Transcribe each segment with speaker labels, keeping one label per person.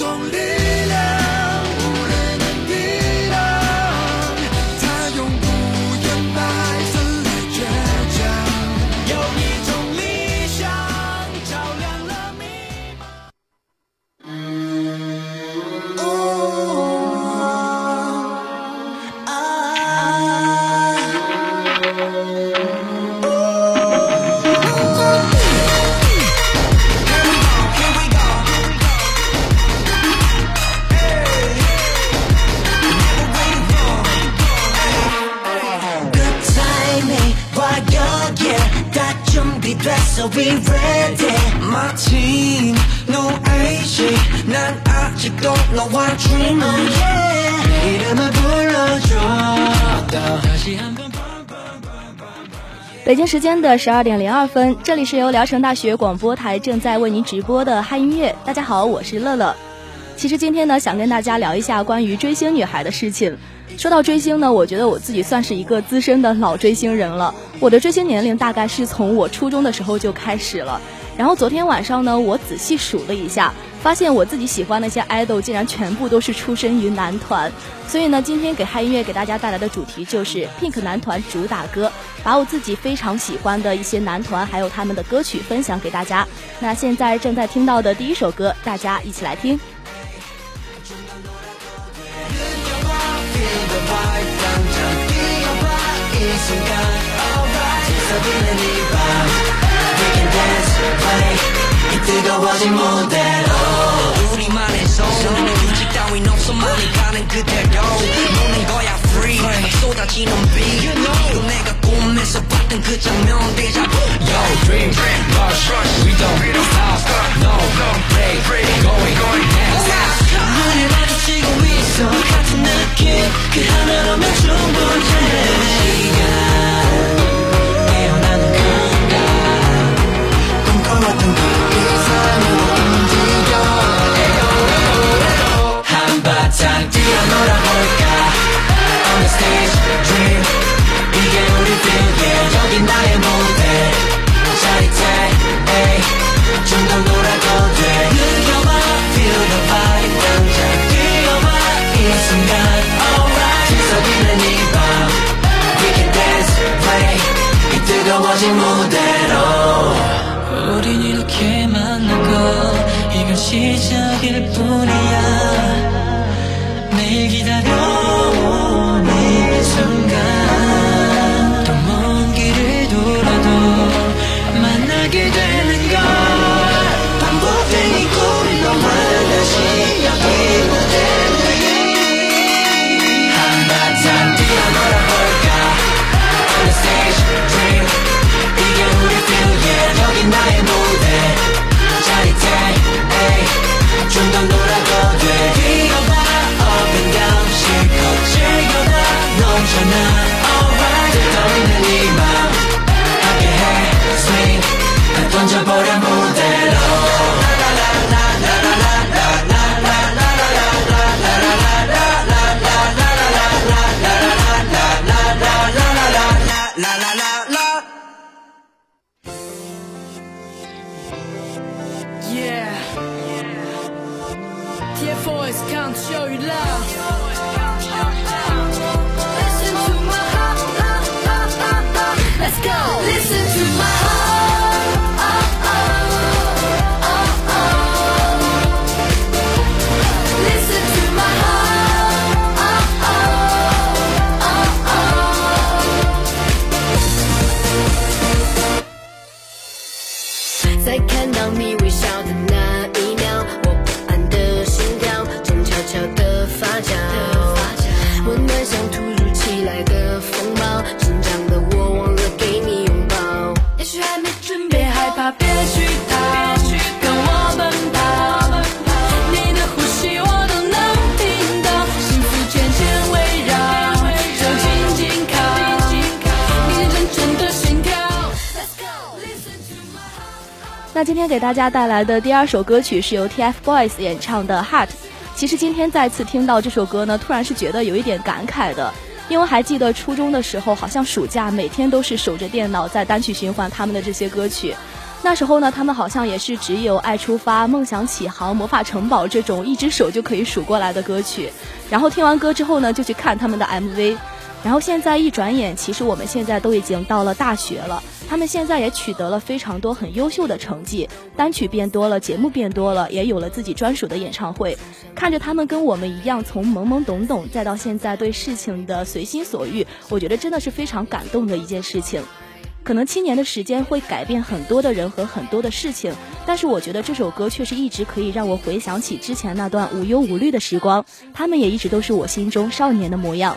Speaker 1: 有
Speaker 2: 时间的十二点零二分，这里是由聊城大学广播台正在为您直播的嗨音乐。大家好，我是乐乐。其实今天呢，想跟大家聊一下关于追星女孩的事情。说到追星呢，我觉得我自己算是一个资深的老追星人了。我的追星年龄大概是从我初中的时候就开始了。然后昨天晚上呢，我仔细数了一下，发现我自己喜欢那些 idol 竟然全部都是出身于男团，所以呢，今天给嗨音乐给大家带来的主题就是 Pink 男团主打歌，把我自己非常喜欢的一些男团还有他们的歌曲分享给大家。那现在正在听到的第一首歌，大家一起来听。We can dance. 뜨거워진 무대로
Speaker 3: 우리만 해서는 규칙 따윈 없어 많이 가는 그대로 노는 거야 free 쏟아지는 비 이거 내가 꿈에서 봤던 그 장면
Speaker 2: 시작일 뿐이야. 내일 기다려. sunshine
Speaker 4: 那今天给大家带来的第二首歌曲是由 TFBOYS 演唱的《Heart》。其实今天再次听到这首歌呢，突然是觉得有一点感慨的，因为还记得初中的时候，好像暑假每天都是守着电脑在单曲循环他们的这些歌曲。那时候呢，他们好像也是只有《爱出发》《梦想起航》《魔法城堡》这种一只手就可以数过来的歌曲。然后听完歌之后呢，就去看他们的 MV。然后现在一转眼，其实我们现在都已经到了大学了。他们现在也取得了非常多很优秀的成绩，单曲变多了，节目变多了，也有了自己专属的演唱会。看着他们跟我们一样，从懵懵懂懂再到现在对事情的随心所欲，我觉得真的是非常感动的一件事情。可能七年的时间会改变很多的人和很多的事情，但是我觉得这首歌却是一直可以让我回想起之前那段无忧无虑的时光。他们也一直都是我心中少年的模样。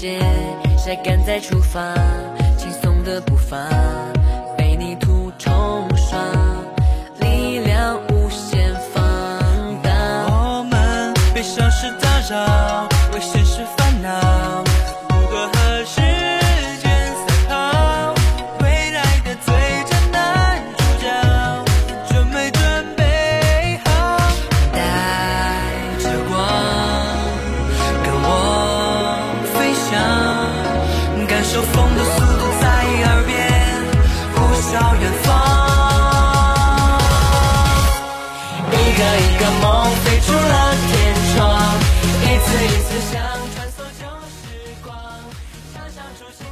Speaker 5: 淋湿的鞋晒干再出发，轻松的步伐被泥土冲刷，力量无限放大。
Speaker 2: 我们被小事打扰，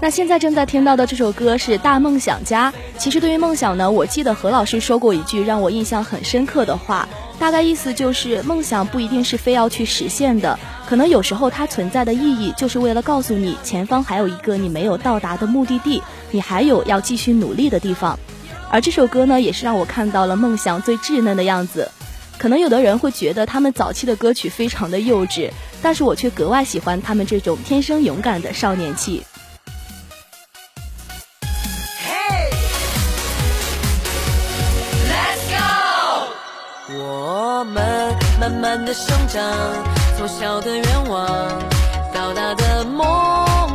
Speaker 4: 那现在正在听到的这首歌是《大梦想家》。其实对于梦想呢，我记得何老师说过一句让我印象很深刻的话，大概意思就是梦想不一定是非要去实现的，可能有时候它存在的意义就是为了告诉你前方还有一个你没有到达的目的地，你还有要继续努力的地方。而这首歌呢，也是让我看到了梦想最稚嫩的样子。可能有的人会觉得他们早期的歌曲非常的幼稚，但是我却格外喜欢他们这种天生勇敢的少年气。
Speaker 5: 的生长，从小的愿望到大的梦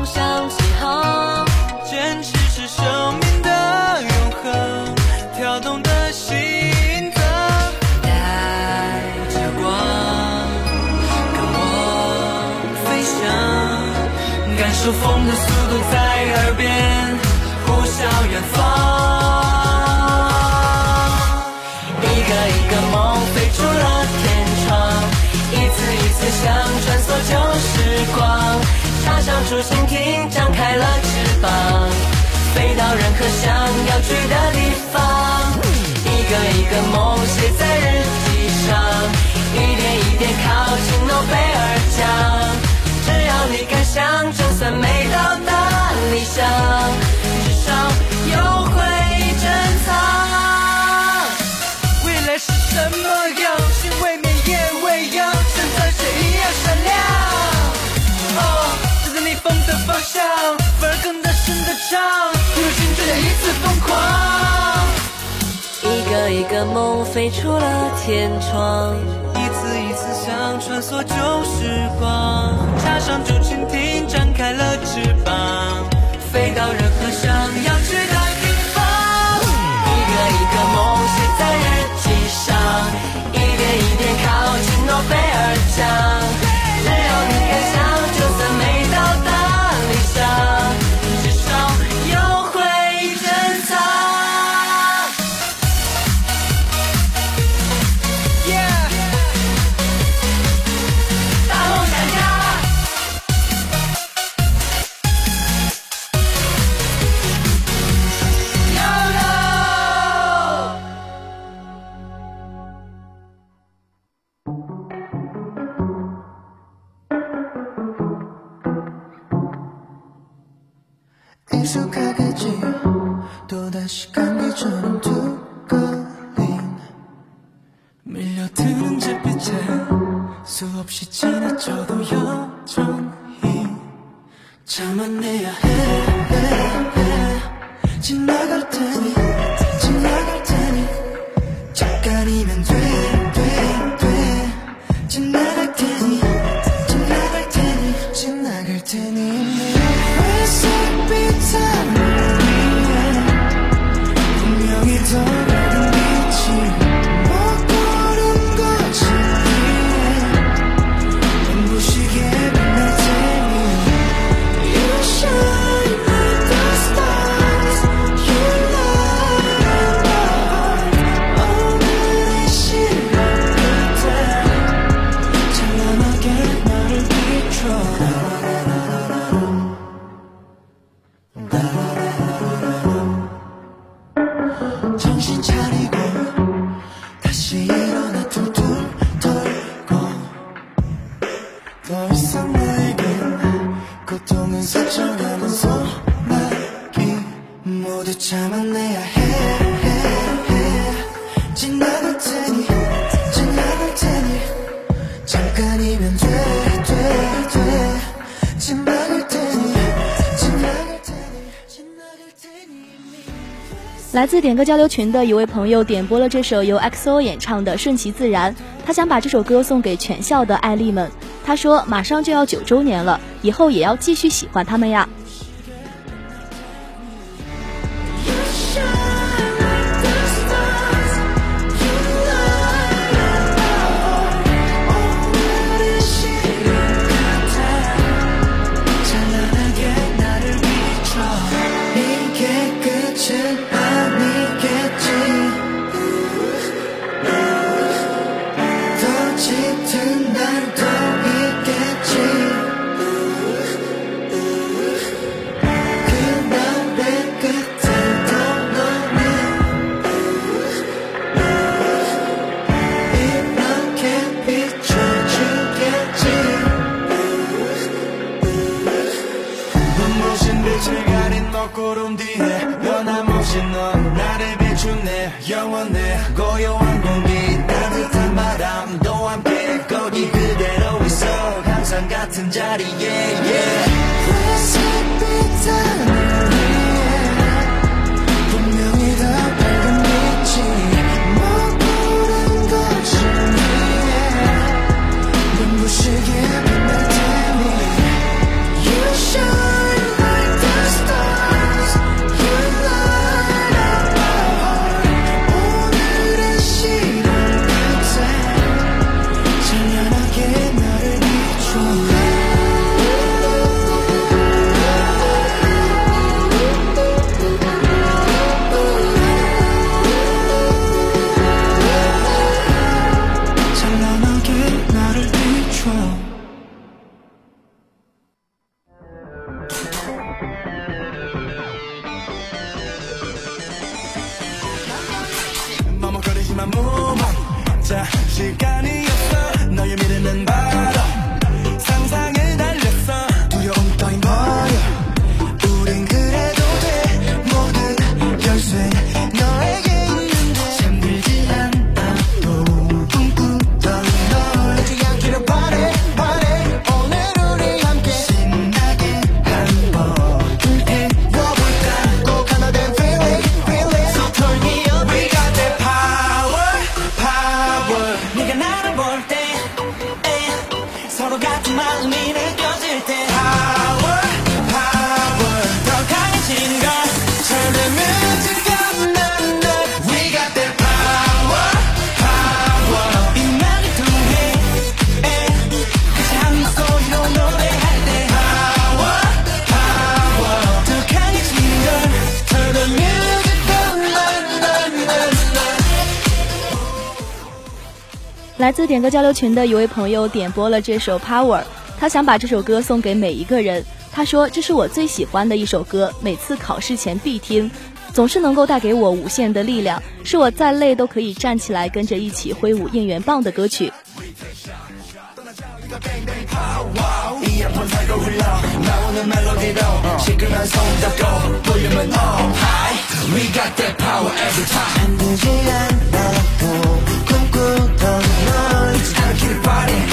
Speaker 5: 想起航，
Speaker 2: 坚持是生命的永恒，跳动的心脏，
Speaker 5: 带着光跟我飞翔，
Speaker 2: 感受风的说蜻蜓张开了翅膀，飞到任何想要去的地方。一个一个梦写在日记上，一点一点靠近诺贝尔奖。只要你敢想，就算没到达理想。向，反而更大声的唱，不如心再一次疯狂。
Speaker 5: 一个一个梦飞出了天窗，
Speaker 2: 一次一次想穿梭旧时光，插上竹蜻蜓，展开了翅膀，飞到任何想要去的地方。
Speaker 5: 一个一个梦写在日记上，一点一点靠近诺贝尔奖。
Speaker 1: 익숙하겠지. 또다시 감기처럼 두 걸린. 밀려드는 잿빛에 수없이 지
Speaker 4: 点歌交流群的一位朋友点播了这首由 XO 演唱的《顺其自然》，他想把这首歌送给全校的爱丽们。他说：“马上就要九周年了，以后也要继续喜欢他们呀。”
Speaker 6: 눈부신 빛을 가린 먹구름 뒤에 변함없이 넌 나를 비춘내 영원해. 고요한 공기 따뜻한 바람도 함께 거기 그대로 있어. 항상 같은 자리에 yeah.
Speaker 1: 회색 빛 하늘 smiling
Speaker 4: 来自点歌交流群的一位朋友点播了这首《Power》，他想把这首歌送给每一个人。他说：“这是我最喜欢的一首歌，每次考试前必听，总是能够带给我无限的力量，是我再累都可以站起来跟着一起挥舞应援棒的歌曲。”
Speaker 1: everybody.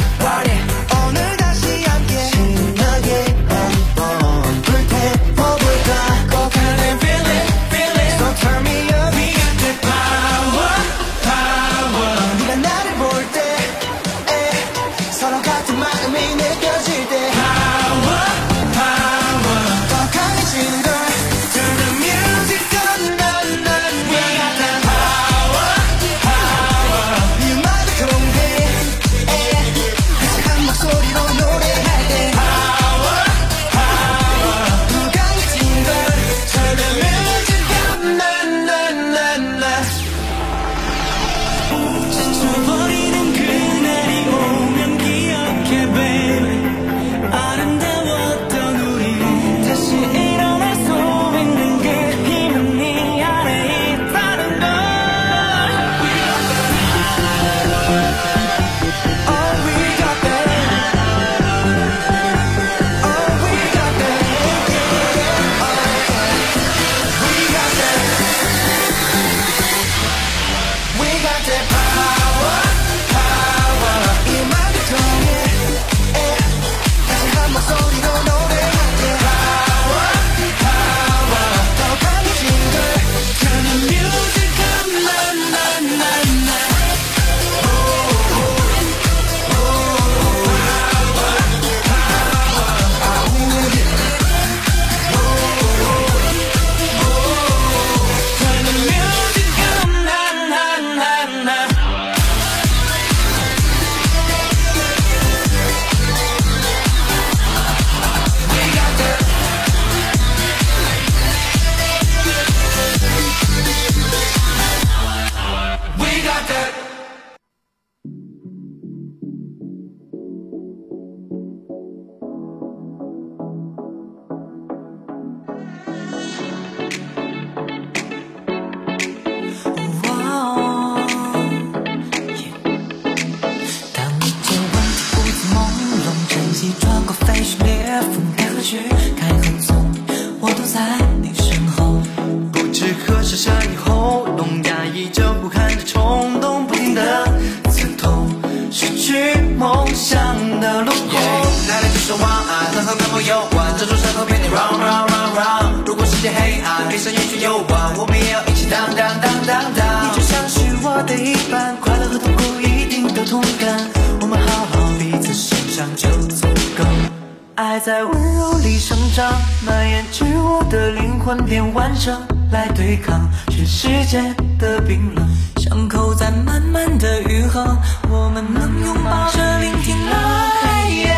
Speaker 1: 的
Speaker 2: 灵魂变完整，来对抗全世界的冰冷。
Speaker 1: 伤口在慢慢的愈合，我们能拥抱着聆听了黑夜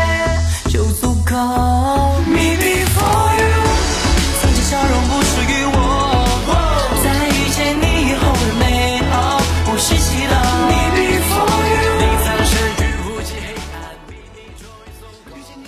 Speaker 1: 就足够。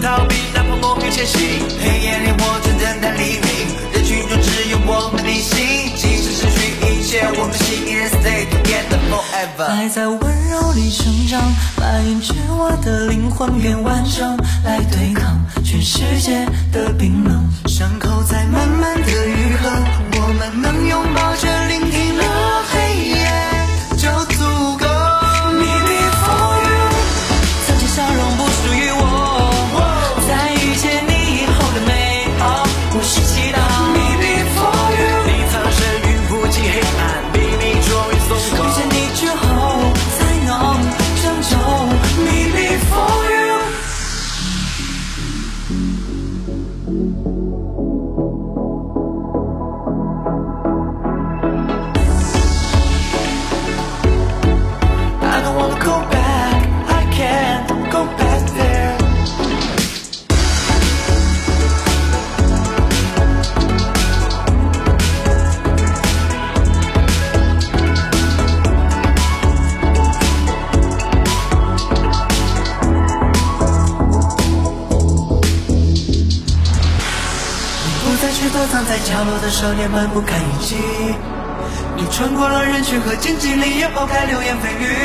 Speaker 7: 逃避，哪怕梦与前行。黑夜里我正等待黎明，人群中只有我们逆行，即使失去一切，我们心依然 stay together forever。
Speaker 1: 爱在温柔里成长，蔓延至我的灵魂变完整，来对抗全世界的冰冷。
Speaker 2: 伤口在慢慢的愈合，我们能拥
Speaker 1: 在
Speaker 2: 角落的少年们不堪一击。你穿过了人群和荆棘里，也抛开流言蜚语。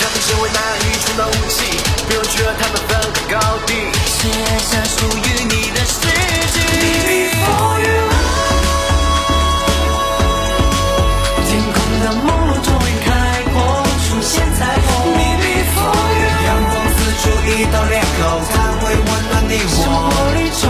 Speaker 8: 他们成为那愚蠢的武器，不用去和他们分个高低。
Speaker 2: 写下属于你的诗句。For you，天空的梦路终于开阔，出现彩虹。For you，阳光刺出一道裂口，它会温暖你我。生活里中，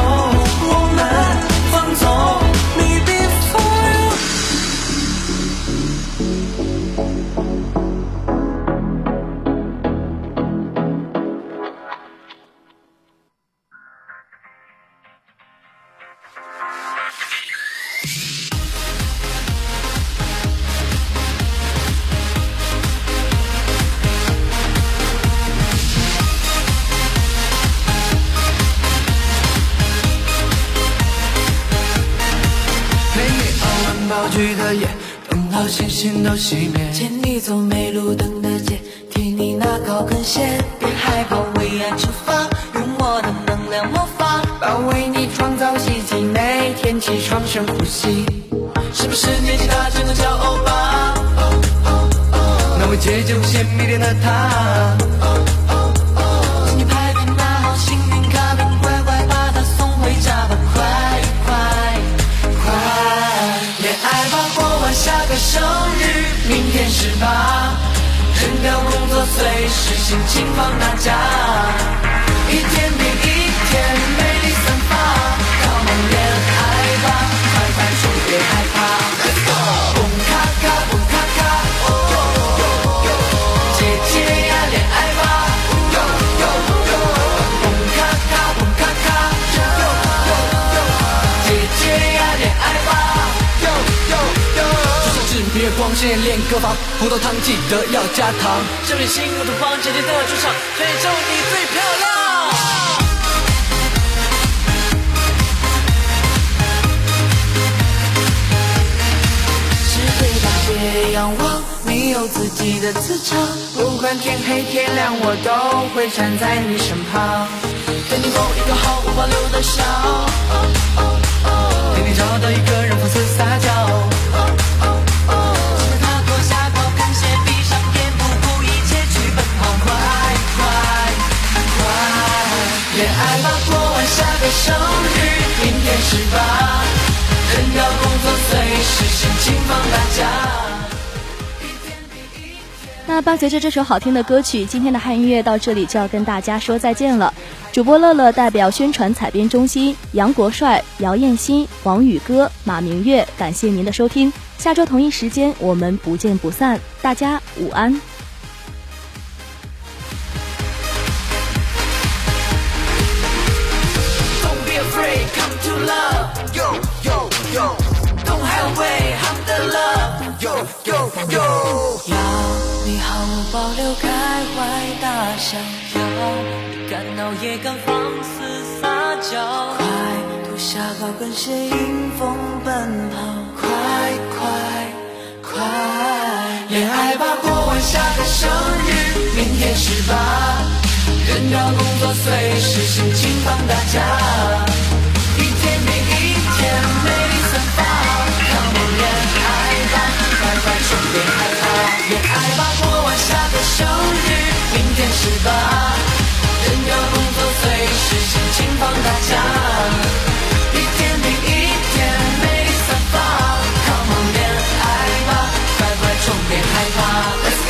Speaker 2: 都熄灭。
Speaker 1: 牵你走没路灯的街，替你拿高跟鞋，别害怕为爱出发，用我的能量魔法，
Speaker 2: 把为你创造奇迹，每天起床深呼吸。
Speaker 8: 是不是年纪大就能叫欧巴？
Speaker 2: 那位姐姐无限迷恋的他，随时心情放大假，一天比一天魅力散发。Come on，恋爱吧，快快冲，别害怕。
Speaker 8: 就是别光鲜练歌房，红豆汤记得要加糖。
Speaker 1: 这里幸福的黄姐姐的主场，全宇宙你最漂亮。别仰望，你有自己的磁场。
Speaker 2: 不管天黑天亮，我都会站在你身旁，
Speaker 1: 给你某一个毫无保留的笑，
Speaker 2: 给你找到一个生日，明天十八，扔掉工作，随时心情放大假。
Speaker 4: 那伴随着这首好听的歌曲，今天的汉音乐到这里就要跟大家说再见了。主播乐乐代表宣传采编中心杨国帅、姚艳欣、王宇歌、马明月，感谢您的收听。下周同一时间我们不见不散，大家午安。
Speaker 1: 高跟鞋迎风奔跑，快快快！
Speaker 2: 恋爱吧，过完下个生日，明天十八，扔掉工作，随时心情放大假，一天比一天美丽散发。Come on，恋爱吧，快快冲，别害怕。恋爱吧，过完下个生日，明天十八，扔掉工作，随时心情放大假，Let's